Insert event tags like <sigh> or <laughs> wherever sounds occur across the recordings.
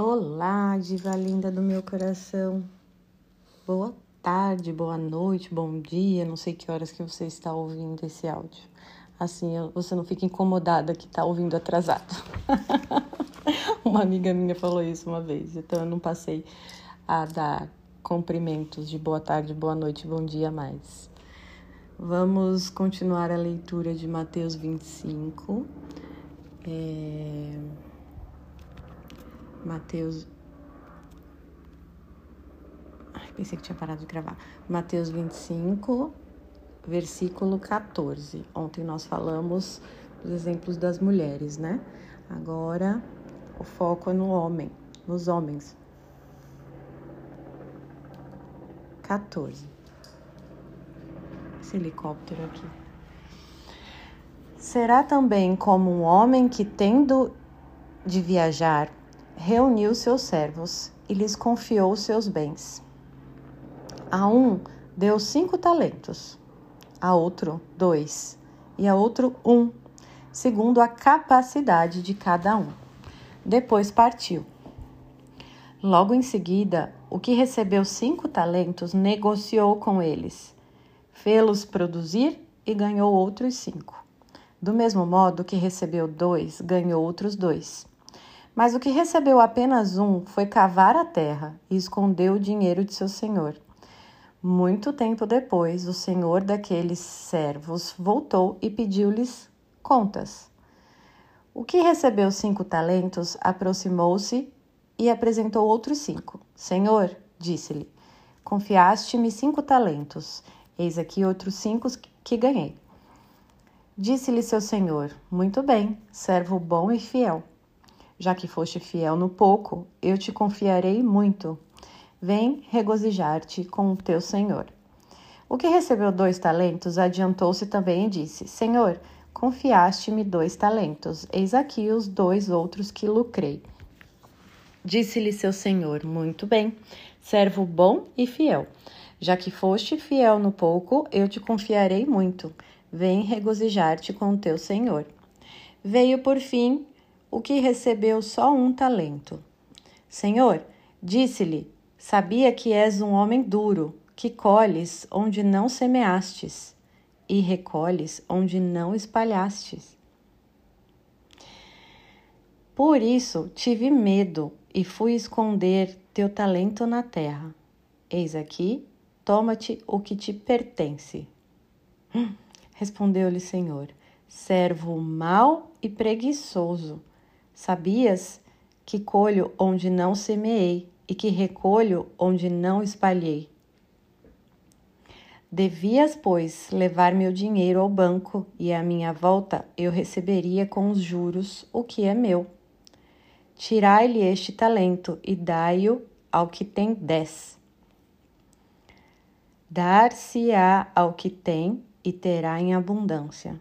Olá, diva linda do meu coração. Boa tarde, boa noite, bom dia. Não sei que horas que você está ouvindo esse áudio. Assim, você não fica incomodada que está ouvindo atrasado. <laughs> uma amiga minha falou isso uma vez, então eu não passei a dar cumprimentos de boa tarde, boa noite, bom dia mais. Vamos continuar a leitura de Mateus 25. É... Mateus. Ai, pensei que tinha parado de gravar. Mateus 25, versículo 14. Ontem nós falamos dos exemplos das mulheres, né? Agora o foco é no homem, nos homens. 14. Esse helicóptero aqui. Será também como um homem que, tendo de viajar, reuniu seus servos e lhes confiou seus bens. A um deu cinco talentos, a outro dois, e a outro um, segundo a capacidade de cada um. Depois partiu. Logo em seguida, o que recebeu cinco talentos negociou com eles, fê-los produzir e ganhou outros cinco. Do mesmo modo que recebeu dois, ganhou outros dois. Mas o que recebeu apenas um foi cavar a terra e escondeu o dinheiro de seu senhor. Muito tempo depois, o senhor daqueles servos voltou e pediu-lhes contas. O que recebeu cinco talentos aproximou-se e apresentou outros cinco. Senhor, disse-lhe, confiaste-me cinco talentos, eis aqui outros cinco que ganhei. Disse-lhe seu senhor: Muito bem, servo bom e fiel. Já que foste fiel no pouco, eu te confiarei muito. Vem regozijar-te com o teu senhor. O que recebeu dois talentos adiantou-se também e disse: Senhor, confiaste-me dois talentos, eis aqui os dois outros que lucrei. Disse-lhe seu senhor: Muito bem, servo bom e fiel. Já que foste fiel no pouco, eu te confiarei muito. Vem regozijar-te com o teu senhor. Veio por fim o que recebeu só um talento. Senhor, disse-lhe: Sabia que és um homem duro, que colhes onde não semeastes e recolhes onde não espalhastes. Por isso tive medo e fui esconder teu talento na terra. Eis aqui, toma-te o que te pertence. Hum, Respondeu-lhe Senhor: Servo mau e preguiçoso. Sabias que colho onde não semeei e que recolho onde não espalhei? Devias, pois, levar meu dinheiro ao banco e à minha volta eu receberia com os juros o que é meu. Tirai-lhe este talento e dai-o ao que tem dez. Dar-se-á ao que tem e terá em abundância,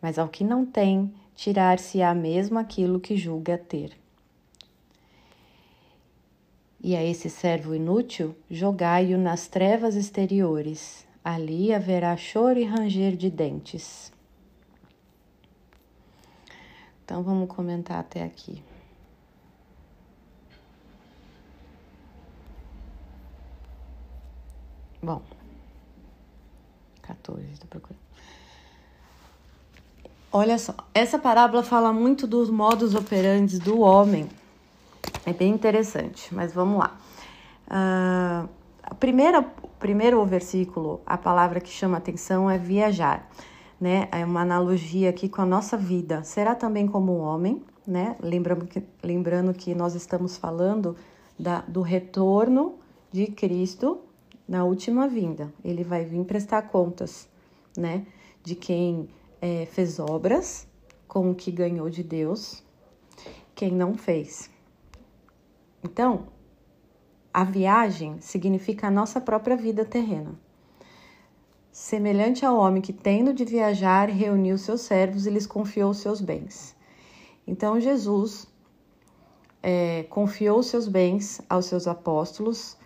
mas ao que não tem, tirar-se-á mesmo aquilo que julga ter. E a esse servo inútil, jogai-o nas trevas exteriores, ali haverá choro e ranger de dentes. Então vamos comentar até aqui. Bom, 14, estou procurando. Olha só, essa parábola fala muito dos modos operantes do homem. É bem interessante, mas vamos lá. Uh, a primeira, primeiro versículo, a palavra que chama atenção é viajar, né? É uma analogia aqui com a nossa vida. Será também como um homem, né? Lembrando que, lembrando que nós estamos falando da, do retorno de Cristo na última vinda. Ele vai vir prestar contas, né? De quem é, fez obras com o que ganhou de Deus, quem não fez. Então, a viagem significa a nossa própria vida terrena. Semelhante ao homem que, tendo de viajar, reuniu seus servos e lhes confiou seus bens. Então, Jesus é, confiou seus bens aos seus apóstolos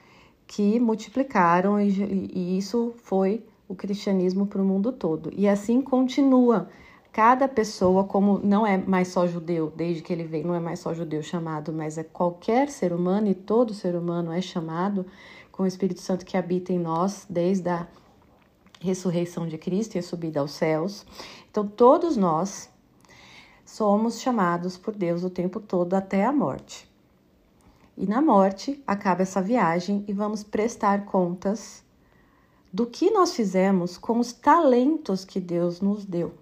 que multiplicaram e, e isso foi o cristianismo para o mundo todo. E assim continua cada pessoa, como não é mais só judeu, desde que ele veio, não é mais só judeu chamado, mas é qualquer ser humano e todo ser humano é chamado com o Espírito Santo que habita em nós desde a ressurreição de Cristo e a subida aos céus. Então, todos nós somos chamados por Deus o tempo todo até a morte. E na morte acaba essa viagem e vamos prestar contas do que nós fizemos com os talentos que Deus nos deu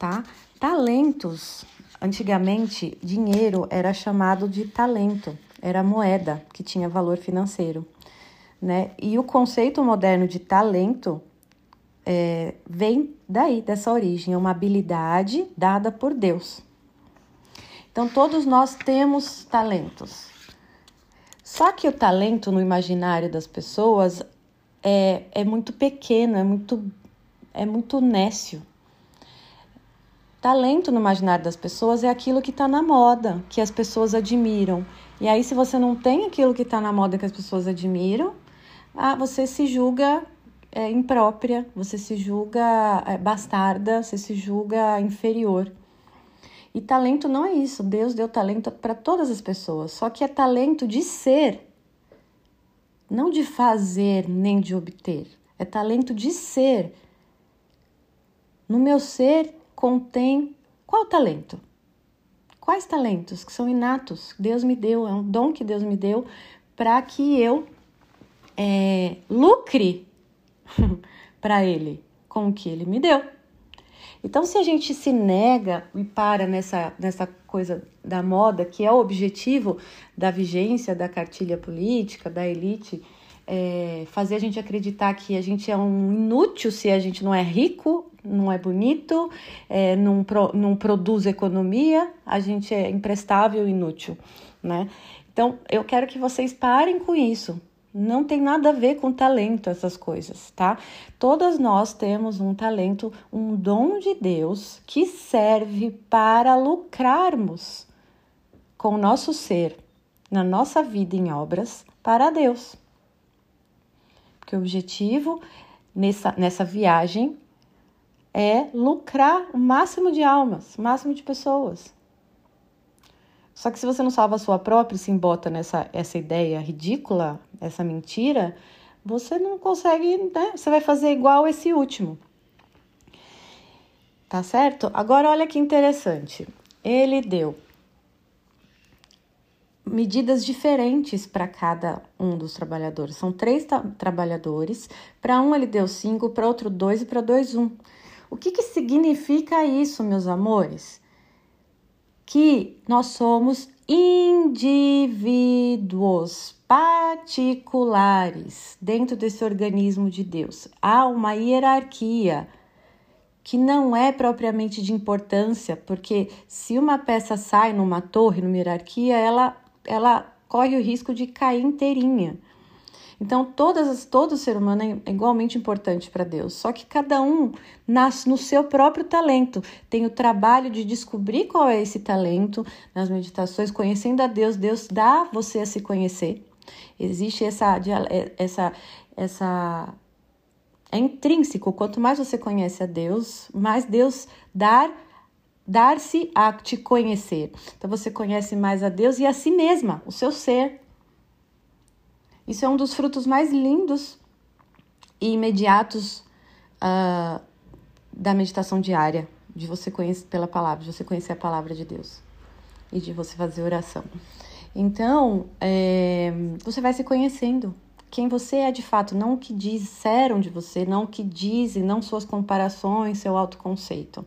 tá? Talentos. Antigamente, dinheiro era chamado de talento, era moeda que tinha valor financeiro, né? E o conceito moderno de talento é, vem daí, dessa origem, é uma habilidade dada por Deus. Então, todos nós temos talentos. Só que o talento no imaginário das pessoas é, é muito pequeno, é muito, é muito nécio. Talento no imaginário das pessoas é aquilo que está na moda, que as pessoas admiram. E aí, se você não tem aquilo que está na moda que as pessoas admiram, ah, você se julga é, imprópria, você se julga é, bastarda, você se julga inferior. E talento não é isso. Deus deu talento para todas as pessoas, só que é talento de ser, não de fazer nem de obter. É talento de ser. No meu ser contém qual talento? Quais talentos que são inatos? Deus me deu, é um dom que Deus me deu para que eu é, lucre <laughs> para Ele com o que Ele me deu. Então, se a gente se nega e para nessa, nessa coisa da moda, que é o objetivo da vigência da cartilha política, da elite, é, fazer a gente acreditar que a gente é um inútil se a gente não é rico não é bonito, é, não, pro, não produz economia, a gente é imprestável e inútil, né? Então, eu quero que vocês parem com isso. Não tem nada a ver com talento essas coisas, tá? Todas nós temos um talento, um dom de Deus que serve para lucrarmos com o nosso ser, na nossa vida em obras, para Deus. Porque o objetivo nessa, nessa viagem é lucrar o máximo de almas, o máximo de pessoas. Só que se você não salva a sua própria e se embota nessa essa ideia ridícula, essa mentira, você não consegue, né? Você vai fazer igual esse último. Tá certo? Agora olha que interessante. Ele deu medidas diferentes para cada um dos trabalhadores. São três trabalhadores. Para um ele deu cinco, para outro dois e para dois um. O que, que significa isso, meus amores? Que nós somos indivíduos particulares dentro desse organismo de Deus. Há uma hierarquia que não é propriamente de importância, porque se uma peça sai numa torre, numa hierarquia, ela, ela corre o risco de cair inteirinha. Então, todas todo ser humano é igualmente importante para Deus, só que cada um nasce no seu próprio talento. Tem o trabalho de descobrir qual é esse talento nas meditações, conhecendo a Deus, Deus dá você a se conhecer. Existe essa essa essa é intrínseco, quanto mais você conhece a Deus, mais Deus dar dar-se a te conhecer. Então você conhece mais a Deus e a si mesma, o seu ser. Isso é um dos frutos mais lindos e imediatos uh, da meditação diária, de você conhecer pela palavra, de você conhecer a palavra de Deus e de você fazer oração. Então, é, você vai se conhecendo. Quem você é de fato, não o que disseram de você, não o que dizem, não suas comparações, seu autoconceito.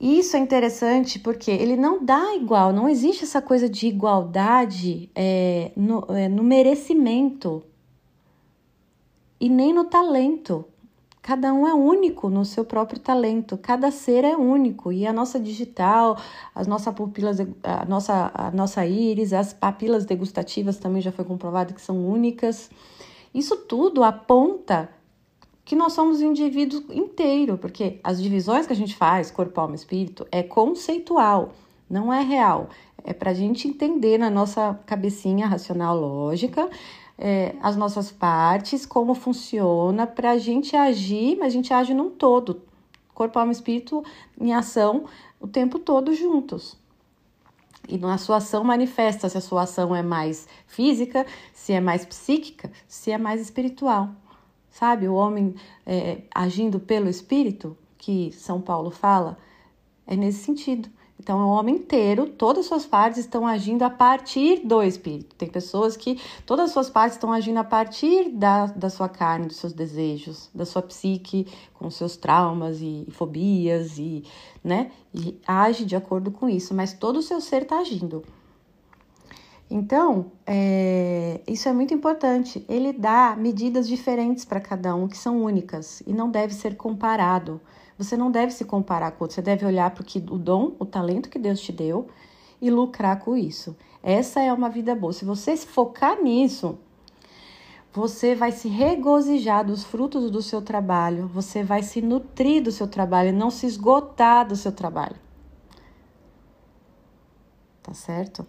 Isso é interessante porque ele não dá igual, não existe essa coisa de igualdade é, no, é, no merecimento e nem no talento. Cada um é único no seu próprio talento, cada ser é único e a nossa digital, as nossas pupilas, a nossa, a nossa íris, as papilas degustativas também já foi comprovado que são únicas. Isso tudo aponta que nós somos indivíduo inteiro, porque as divisões que a gente faz, corpo, alma, espírito, é conceitual, não é real. É para a gente entender na nossa cabecinha racional lógica é, as nossas partes, como funciona, para a gente agir, mas a gente age num todo, corpo, alma espírito em ação o tempo todo juntos. E na sua ação manifesta se a sua ação é mais física, se é mais psíquica, se é mais espiritual. Sabe, o homem é, agindo pelo espírito, que São Paulo fala, é nesse sentido. Então, é o homem inteiro, todas as suas partes estão agindo a partir do espírito. Tem pessoas que todas as suas partes estão agindo a partir da, da sua carne, dos seus desejos, da sua psique, com seus traumas e, e fobias, e, né? E age de acordo com isso, mas todo o seu ser está agindo. Então, é, isso é muito importante. Ele dá medidas diferentes para cada um, que são únicas, e não deve ser comparado. Você não deve se comparar com outro, você deve olhar para o dom, o talento que Deus te deu e lucrar com isso. Essa é uma vida boa. Se você se focar nisso, você vai se regozijar dos frutos do seu trabalho, você vai se nutrir do seu trabalho não se esgotar do seu trabalho. Tá certo?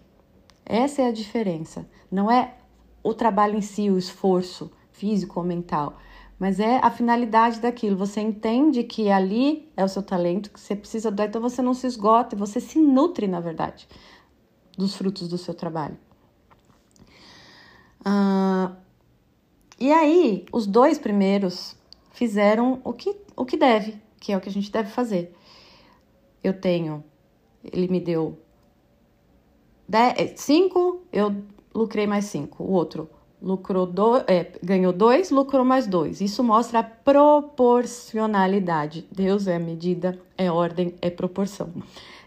Essa é a diferença. Não é o trabalho em si, o esforço físico ou mental, mas é a finalidade daquilo. Você entende que ali é o seu talento, que você precisa dar, então você não se esgota, você se nutre, na verdade, dos frutos do seu trabalho. Ah, e aí, os dois primeiros fizeram o que, o que deve, que é o que a gente deve fazer. Eu tenho, ele me deu 5, eu lucrei mais 5. O outro, lucrou do, é, ganhou dois, lucrou mais dois. Isso mostra a proporcionalidade. Deus é medida, é ordem, é proporção,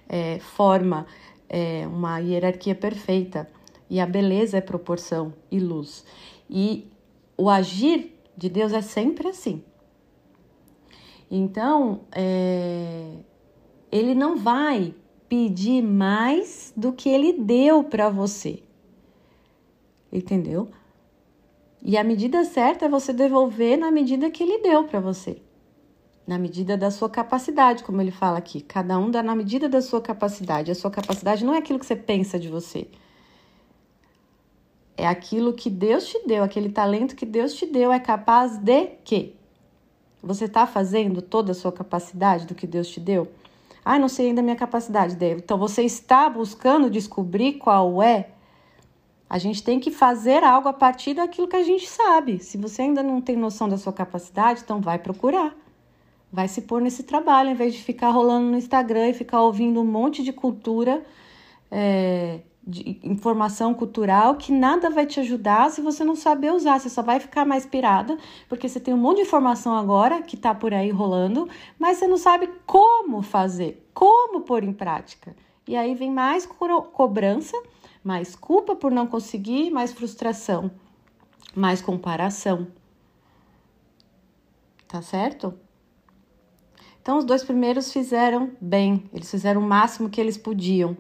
é forma, é uma hierarquia perfeita. E a beleza é proporção e luz. E o agir de Deus é sempre assim. Então, é, ele não vai pedir mais do que ele deu para você. Entendeu? E a medida certa é você devolver na medida que ele deu para você. Na medida da sua capacidade, como ele fala aqui. Cada um dá na medida da sua capacidade. A sua capacidade não é aquilo que você pensa de você. É aquilo que Deus te deu, aquele talento que Deus te deu é capaz de quê? Você está fazendo toda a sua capacidade do que Deus te deu? Ah, não sei ainda a minha capacidade. Então você está buscando descobrir qual é a gente tem que fazer algo a partir daquilo que a gente sabe. Se você ainda não tem noção da sua capacidade, então vai procurar. Vai se pôr nesse trabalho, em vez de ficar rolando no Instagram e ficar ouvindo um monte de cultura, é, de informação cultural que nada vai te ajudar se você não saber usar. Você só vai ficar mais pirada, porque você tem um monte de informação agora que tá por aí rolando, mas você não sabe como fazer, como pôr em prática. E aí vem mais co cobrança mais culpa por não conseguir, mais frustração, mais comparação. Tá certo? Então, os dois primeiros fizeram bem, eles fizeram o máximo que eles podiam,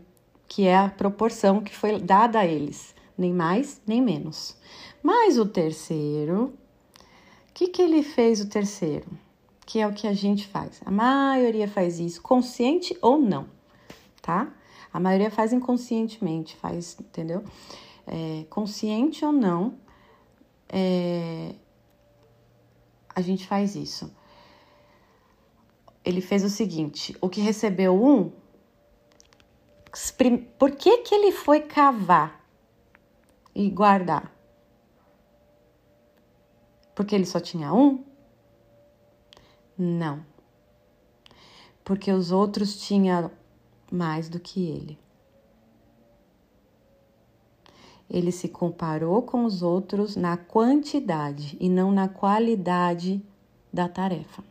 que é a proporção que foi dada a eles, nem mais nem menos. Mas o terceiro, o que, que ele fez o terceiro? Que é o que a gente faz. A maioria faz isso, consciente ou não, tá? A maioria faz inconscientemente, faz, entendeu? É, consciente ou não, é, a gente faz isso. Ele fez o seguinte: o que recebeu um, por que, que ele foi cavar e guardar? Porque ele só tinha um? Não. Porque os outros tinham mais do que ele. Ele se comparou com os outros na quantidade e não na qualidade da tarefa.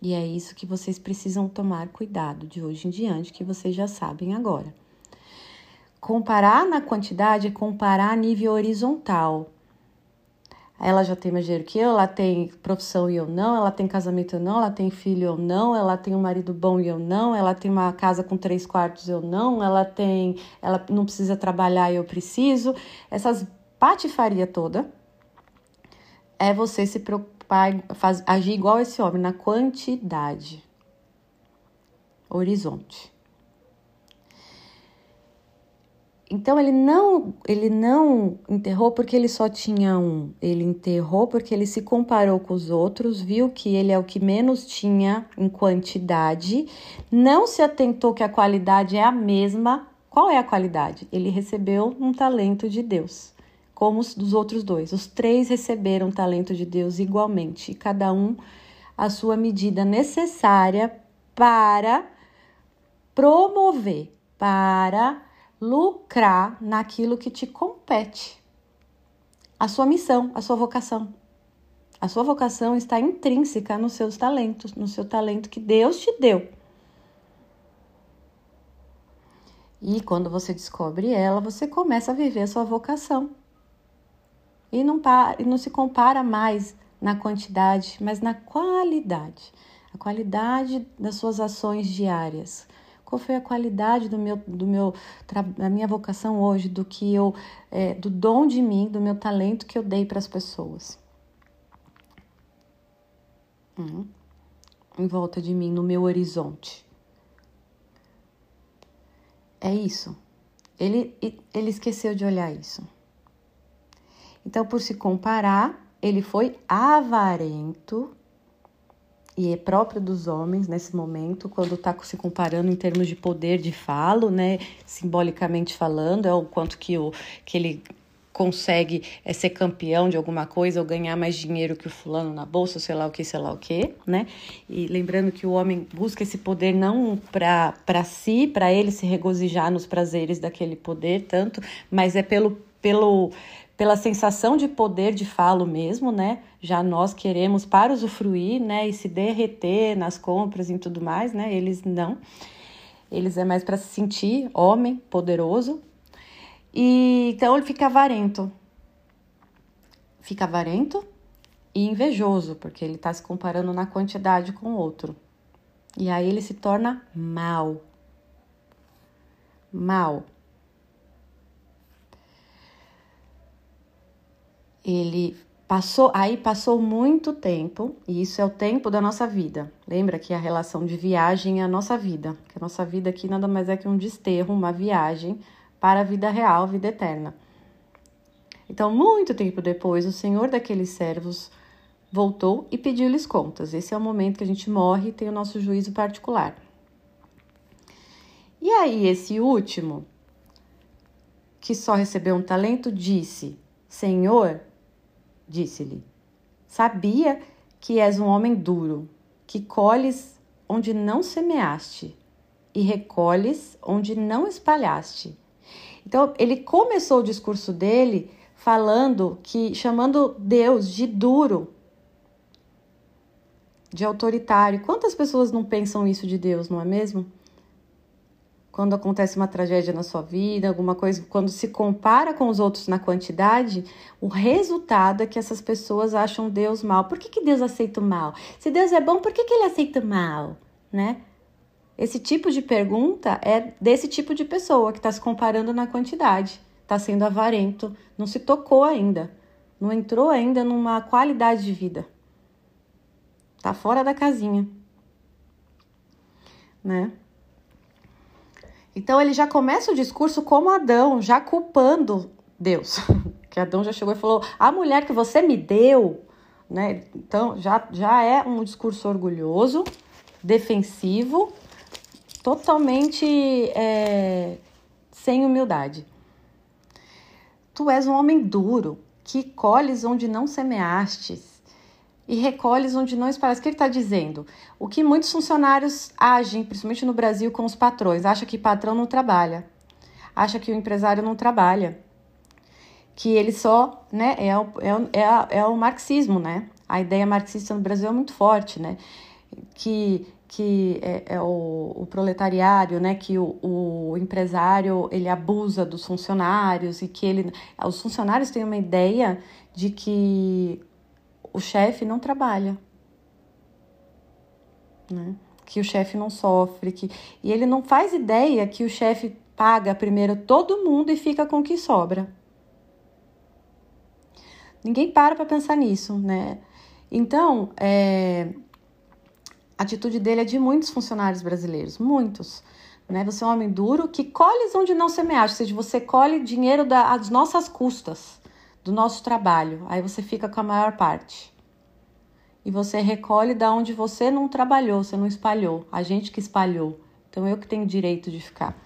E é isso que vocês precisam tomar cuidado de hoje em diante, que vocês já sabem agora. Comparar na quantidade é comparar a nível horizontal, ela já tem mais dinheiro que eu, ela tem profissão e eu não, ela tem casamento e eu não, ela tem filho e eu não, ela tem um marido bom e eu não, ela tem uma casa com três quartos e eu não, ela tem, ela não precisa trabalhar e eu preciso. Essas patifaria toda é você se preocupar, faz, agir igual esse homem na quantidade, horizonte. Então ele não, ele não enterrou porque ele só tinha um. Ele enterrou porque ele se comparou com os outros, viu que ele é o que menos tinha em quantidade, não se atentou que a qualidade é a mesma. Qual é a qualidade? Ele recebeu um talento de Deus, como os dos outros dois. Os três receberam talento de Deus igualmente, cada um a sua medida necessária para promover, para lucrar naquilo que te compete. A sua missão, a sua vocação. A sua vocação está intrínseca nos seus talentos, no seu talento que Deus te deu. E quando você descobre ela, você começa a viver a sua vocação. E não, e não se compara mais na quantidade, mas na qualidade. A qualidade das suas ações diárias qual foi a qualidade do meu, do meu, da minha vocação hoje, do que eu, é, do dom de mim, do meu talento que eu dei para as pessoas. Hum. Em volta de mim, no meu horizonte. É isso. Ele, ele esqueceu de olhar isso. Então, por se comparar, ele foi avarento e é próprio dos homens nesse momento, quando está se comparando em termos de poder de falo, né, simbolicamente falando, é o quanto que, o, que ele consegue é, ser campeão de alguma coisa ou ganhar mais dinheiro que o fulano na bolsa, sei lá o que, sei lá o que, né? E lembrando que o homem busca esse poder não para si, para ele se regozijar nos prazeres daquele poder tanto, mas é pelo, pelo, pela sensação de poder de falo mesmo, né? Já nós queremos para usufruir, né? E se derreter nas compras e tudo mais, né? Eles não. Eles é mais para se sentir homem, poderoso. E então ele fica avarento. Fica avarento e invejoso, porque ele está se comparando na quantidade com o outro. E aí ele se torna mal. Mal. Ele passou, aí passou muito tempo, e isso é o tempo da nossa vida. Lembra que a relação de viagem é a nossa vida, que a nossa vida aqui nada mais é que um desterro, uma viagem para a vida real, vida eterna. Então, muito tempo depois, o senhor daqueles servos voltou e pediu-lhes contas. Esse é o momento que a gente morre e tem o nosso juízo particular. E aí, esse último, que só recebeu um talento, disse: Senhor, disse-lhe: Sabia que és um homem duro, que colhes onde não semeaste e recolhes onde não espalhaste. Então, ele começou o discurso dele falando que chamando Deus de duro, de autoritário. Quantas pessoas não pensam isso de Deus, não é mesmo? Quando acontece uma tragédia na sua vida, alguma coisa, quando se compara com os outros na quantidade, o resultado é que essas pessoas acham Deus mal. Por que, que Deus aceita o mal? Se Deus é bom, por que, que ele aceita o mal? Né? Esse tipo de pergunta é desse tipo de pessoa que está se comparando na quantidade, está sendo avarento, não se tocou ainda, não entrou ainda numa qualidade de vida, está fora da casinha, né? Então ele já começa o discurso como Adão, já culpando Deus. <laughs> que Adão já chegou e falou: "A mulher que você me deu", né? Então já já é um discurso orgulhoso, defensivo, totalmente é, sem humildade. Tu és um homem duro, que colhes onde não semeastes e recolhes onde não espalhas. O que ele está dizendo? O que muitos funcionários agem, principalmente no Brasil, com os patrões. Acha que patrão não trabalha. Acha que o empresário não trabalha. Que ele só, né, é o, é, é, é o marxismo, né? A ideia marxista no Brasil é muito forte, né? Que, que é, é o, o, proletariado, né? Que o, o empresário, ele abusa dos funcionários e que ele... Os funcionários têm uma ideia de que o chefe não trabalha, né? que o chefe não sofre, que e ele não faz ideia que o chefe paga primeiro todo mundo e fica com o que sobra. Ninguém para para pensar nisso, né? Então, é, a atitude dele é de muitos funcionários brasileiros, muitos. né? Você é um homem duro que colhe onde não semeaste, ou seja, você colhe dinheiro das nossas custas, do nosso trabalho. Aí você fica com a maior parte. E você recolhe da onde você não trabalhou, você não espalhou, a gente que espalhou. Então eu que tenho direito de ficar.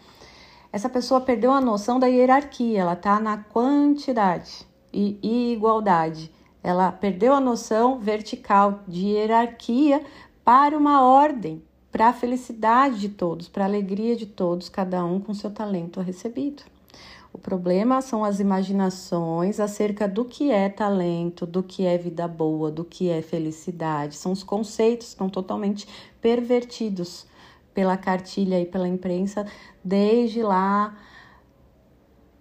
Essa pessoa perdeu a noção da hierarquia, ela tá na quantidade e, igualdade. Ela perdeu a noção vertical de hierarquia para uma ordem para a felicidade de todos, para a alegria de todos, cada um com seu talento recebido. O problema são as imaginações acerca do que é talento, do que é vida boa, do que é felicidade. São os conceitos que estão totalmente pervertidos pela cartilha e pela imprensa desde lá,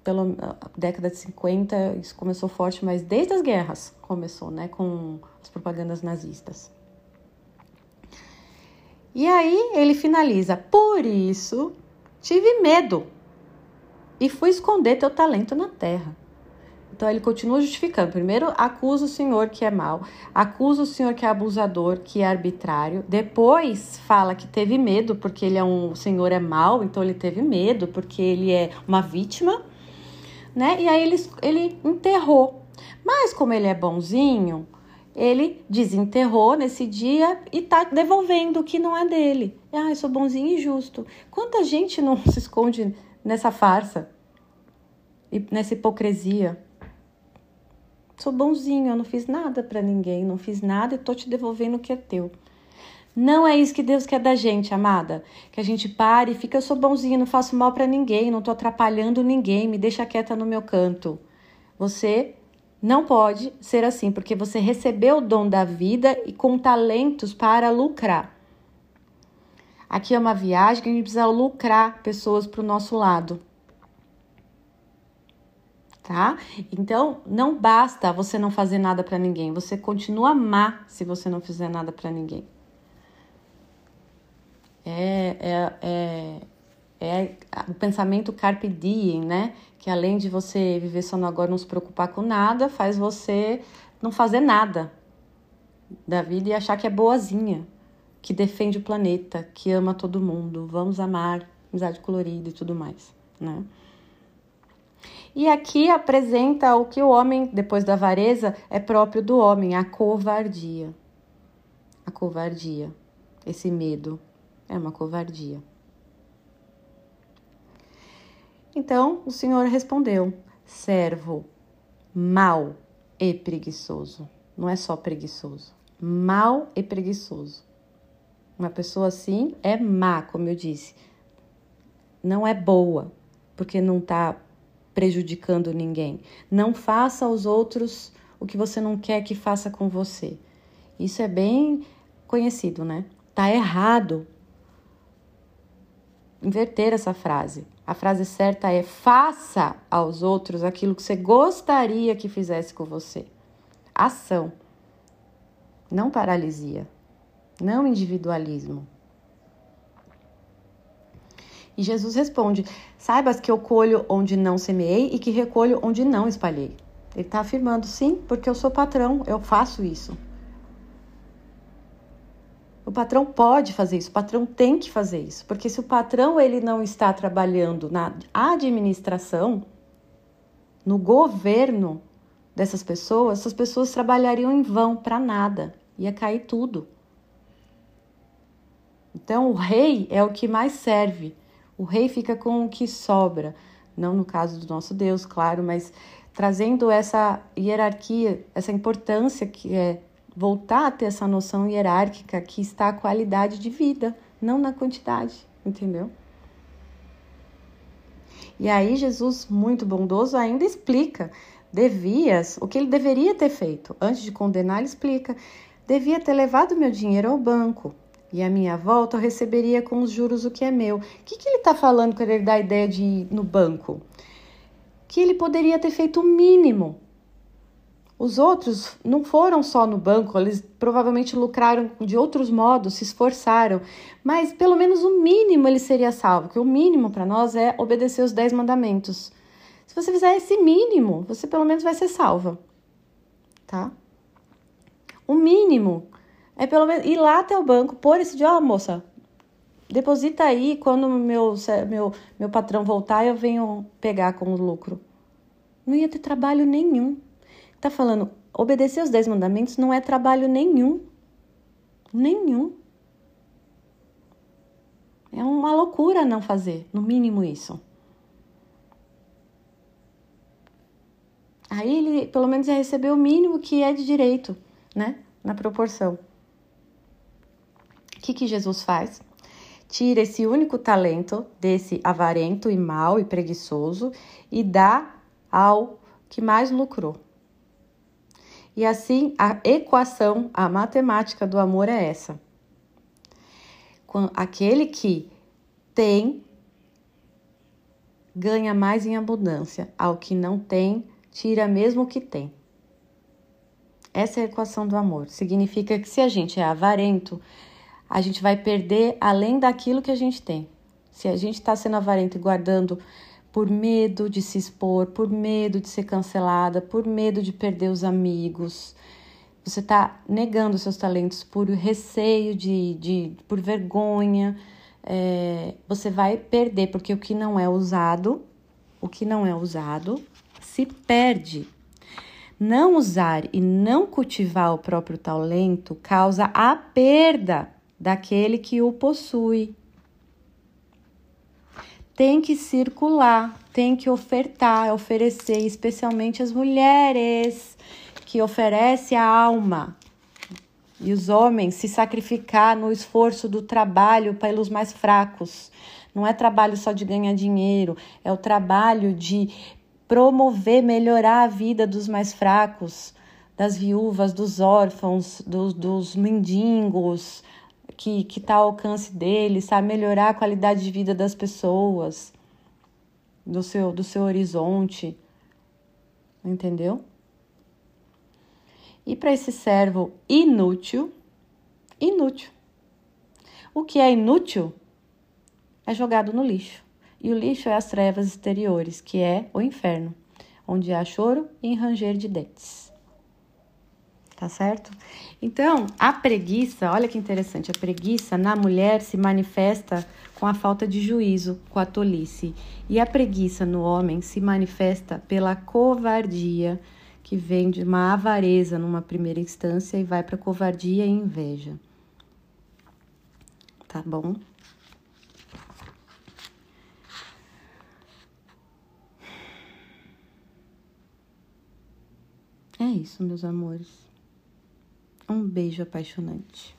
pela década de 50, isso começou forte, mas desde as guerras começou, né, com as propagandas nazistas. E aí ele finaliza: Por isso tive medo e fui esconder teu talento na terra. Então ele continua justificando. Primeiro, acusa o senhor que é mau, acusa o senhor que é abusador, que é arbitrário. Depois fala que teve medo porque ele é um o senhor é mau, então ele teve medo porque ele é uma vítima, né? E aí ele, ele enterrou. Mas como ele é bonzinho, ele desenterrou nesse dia e tá devolvendo o que não é dele. Ah, eu sou bonzinho e justo. Quanta gente não <laughs> se esconde nessa farsa e nessa hipocrisia? Sou bonzinho, eu não fiz nada para ninguém, não fiz nada e tô te devolvendo o que é teu. Não é isso que Deus quer da gente, amada. Que a gente pare e fique, eu sou bonzinho, não faço mal para ninguém, não tô atrapalhando ninguém, me deixa quieta no meu canto. Você não pode ser assim, porque você recebeu o dom da vida e com talentos para lucrar. Aqui é uma viagem que a gente precisa lucrar pessoas para o nosso lado. Tá? Então, não basta você não fazer nada para ninguém, você continua má se você não fizer nada para ninguém. É, é, é, é o pensamento carpe diem, né? Que além de você viver só no agora, não se preocupar com nada, faz você não fazer nada da vida e achar que é boazinha, que defende o planeta, que ama todo mundo, vamos amar, amizade colorida e tudo mais, né? E aqui apresenta o que o homem, depois da avareza, é próprio do homem, a covardia. A covardia, esse medo, é uma covardia. Então o Senhor respondeu: servo mau e preguiçoso. Não é só preguiçoso, mal e preguiçoso. Uma pessoa assim é má, como eu disse. Não é boa, porque não está prejudicando ninguém. Não faça aos outros o que você não quer que faça com você. Isso é bem conhecido, né? Tá errado inverter essa frase. A frase certa é: faça aos outros aquilo que você gostaria que fizesse com você. Ação, não paralisia, não individualismo. E Jesus responde: Saibas que eu colho onde não semeei e que recolho onde não espalhei. Ele está afirmando, sim, porque eu sou patrão, eu faço isso. O patrão pode fazer isso, o patrão tem que fazer isso, porque se o patrão ele não está trabalhando na administração, no governo dessas pessoas, essas pessoas trabalhariam em vão para nada, ia cair tudo. Então o rei é o que mais serve. O rei fica com o que sobra, não no caso do nosso Deus, claro, mas trazendo essa hierarquia, essa importância que é voltar a ter essa noção hierárquica que está a qualidade de vida, não na quantidade, entendeu? E aí Jesus, muito bondoso, ainda explica, devias, o que ele deveria ter feito. Antes de condenar, ele explica, devia ter levado meu dinheiro ao banco e a minha volta eu receberia com os juros o que é meu. O que, que ele está falando quando ele dá a ideia de ir no banco? Que ele poderia ter feito o mínimo os outros não foram só no banco, eles provavelmente lucraram de outros modos, se esforçaram, mas pelo menos o mínimo ele seria salvo, que o mínimo para nós é obedecer os dez mandamentos. Se você fizer esse mínimo, você pelo menos vai ser salva, tá? O mínimo é pelo menos ir lá até o banco, pôr esse dia, ó, oh, moça, Deposita aí, quando meu, meu, meu patrão voltar, eu venho pegar com o lucro. Não ia ter trabalho nenhum. Tá falando, obedecer os dez mandamentos não é trabalho nenhum. Nenhum. É uma loucura não fazer, no mínimo isso. Aí ele, pelo menos, ia receber o mínimo que é de direito, né? Na proporção. O que, que Jesus faz? Tira esse único talento desse avarento e mau e preguiçoso e dá ao que mais lucrou. E assim, a equação, a matemática do amor é essa. Aquele que tem ganha mais em abundância, ao que não tem, tira mesmo o que tem. Essa é a equação do amor. Significa que se a gente é avarento, a gente vai perder além daquilo que a gente tem. Se a gente está sendo avarento e guardando por medo de se expor, por medo de ser cancelada, por medo de perder os amigos. Você está negando seus talentos por receio de, de por vergonha. É, você vai perder, porque o que não é usado, o que não é usado, se perde. Não usar e não cultivar o próprio talento causa a perda daquele que o possui tem que circular, tem que ofertar, oferecer, especialmente as mulheres que oferecem a alma. E os homens se sacrificar no esforço do trabalho pelos mais fracos. Não é trabalho só de ganhar dinheiro, é o trabalho de promover, melhorar a vida dos mais fracos, das viúvas, dos órfãos, dos, dos mendigos, que está ao alcance dele, sabe? Melhorar a qualidade de vida das pessoas, do seu, do seu horizonte. Entendeu? E para esse servo inútil, inútil. O que é inútil é jogado no lixo. E o lixo é as trevas exteriores, que é o inferno, onde há choro e ranger de dentes tá certo? Então, a preguiça, olha que interessante, a preguiça na mulher se manifesta com a falta de juízo, com a tolice, e a preguiça no homem se manifesta pela covardia, que vem de uma avareza numa primeira instância e vai para covardia e inveja. Tá bom? É isso, meus amores. Um beijo apaixonante.